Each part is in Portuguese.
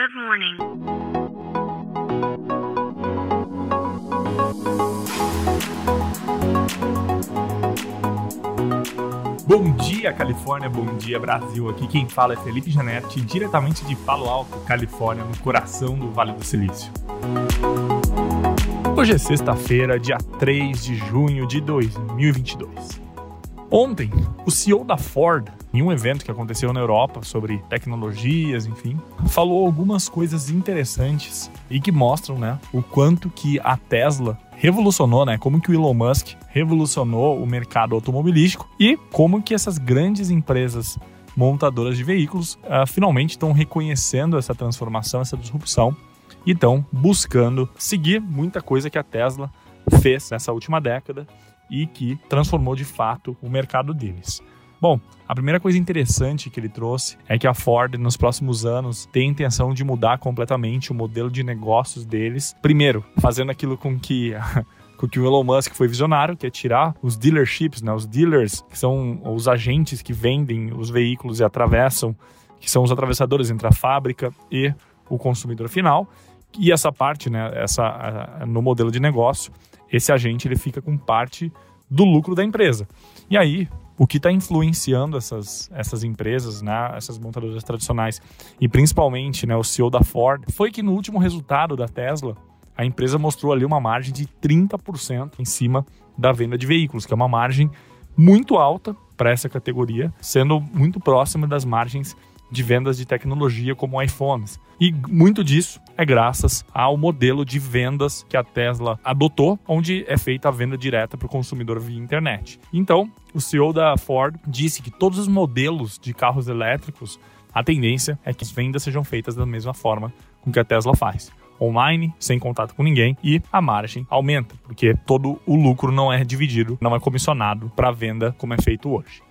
Good morning. Bom dia, Califórnia. Bom dia, Brasil. Aqui quem fala é Felipe Janetti, diretamente de Palo Alto, Califórnia, no coração do Vale do Silício. Hoje é sexta-feira, dia 3 de junho de 2022. Ontem, o CEO da Ford, em um evento que aconteceu na Europa sobre tecnologias, enfim, falou algumas coisas interessantes e que mostram, né, o quanto que a Tesla revolucionou, né, como que o Elon Musk revolucionou o mercado automobilístico e como que essas grandes empresas montadoras de veículos uh, finalmente estão reconhecendo essa transformação, essa disrupção e estão buscando seguir muita coisa que a Tesla fez nessa última década e que transformou de fato o mercado deles. Bom, a primeira coisa interessante que ele trouxe é que a Ford, nos próximos anos, tem a intenção de mudar completamente o modelo de negócios deles. Primeiro, fazendo aquilo com que. com que o Elon Musk foi visionário, que é tirar os dealerships, né, os dealers, que são os agentes que vendem os veículos e atravessam, que são os atravessadores entre a fábrica e o consumidor final. E essa parte, né, essa, no modelo de negócio, esse agente ele fica com parte do lucro da empresa. E aí, o que está influenciando essas, essas empresas, né, essas montadoras tradicionais, e principalmente né, o CEO da Ford, foi que no último resultado da Tesla, a empresa mostrou ali uma margem de 30% em cima da venda de veículos, que é uma margem muito alta para essa categoria, sendo muito próxima das margens de vendas de tecnologia como iPhones. E muito disso é graças ao modelo de vendas que a Tesla adotou, onde é feita a venda direta para o consumidor via internet. Então, o CEO da Ford disse que todos os modelos de carros elétricos, a tendência é que as vendas sejam feitas da mesma forma com que a Tesla faz online, sem contato com ninguém, e a margem aumenta, porque todo o lucro não é dividido, não é comissionado para a venda como é feito hoje.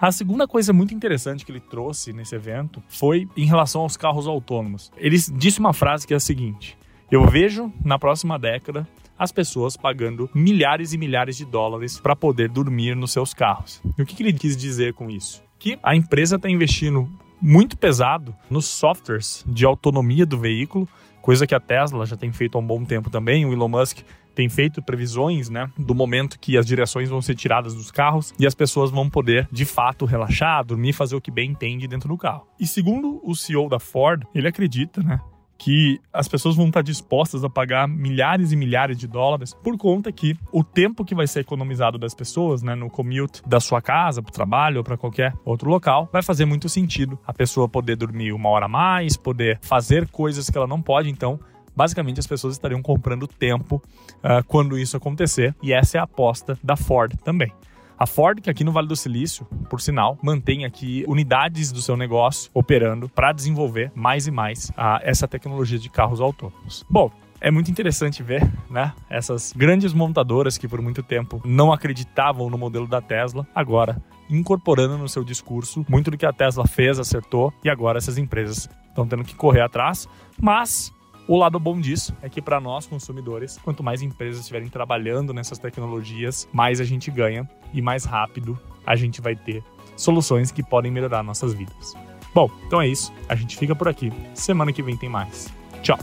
A segunda coisa muito interessante que ele trouxe nesse evento foi em relação aos carros autônomos. Ele disse uma frase que é a seguinte: Eu vejo na próxima década as pessoas pagando milhares e milhares de dólares para poder dormir nos seus carros. E o que, que ele quis dizer com isso? Que a empresa está investindo muito pesado nos softwares de autonomia do veículo, coisa que a Tesla já tem feito há um bom tempo também. O Elon Musk tem feito previsões, né, do momento que as direções vão ser tiradas dos carros e as pessoas vão poder, de fato, relaxar, dormir, fazer o que bem entende dentro do carro. E segundo o CEO da Ford, ele acredita, né, que as pessoas vão estar dispostas a pagar milhares e milhares de dólares por conta que o tempo que vai ser economizado das pessoas, né, no commute da sua casa para o trabalho ou para qualquer outro local, vai fazer muito sentido a pessoa poder dormir uma hora a mais, poder fazer coisas que ela não pode, então basicamente as pessoas estariam comprando tempo uh, quando isso acontecer, e essa é a aposta da Ford também. A Ford, que aqui no Vale do Silício, por sinal, mantém aqui unidades do seu negócio operando para desenvolver mais e mais uh, essa tecnologia de carros autônomos. Bom, é muito interessante ver, né? Essas grandes montadoras que por muito tempo não acreditavam no modelo da Tesla, agora incorporando no seu discurso muito do que a Tesla fez, acertou, e agora essas empresas estão tendo que correr atrás, mas o lado bom disso é que para nós consumidores, quanto mais empresas estiverem trabalhando nessas tecnologias, mais a gente ganha e mais rápido a gente vai ter soluções que podem melhorar nossas vidas. Bom, então é isso. A gente fica por aqui. Semana que vem tem mais. Tchau.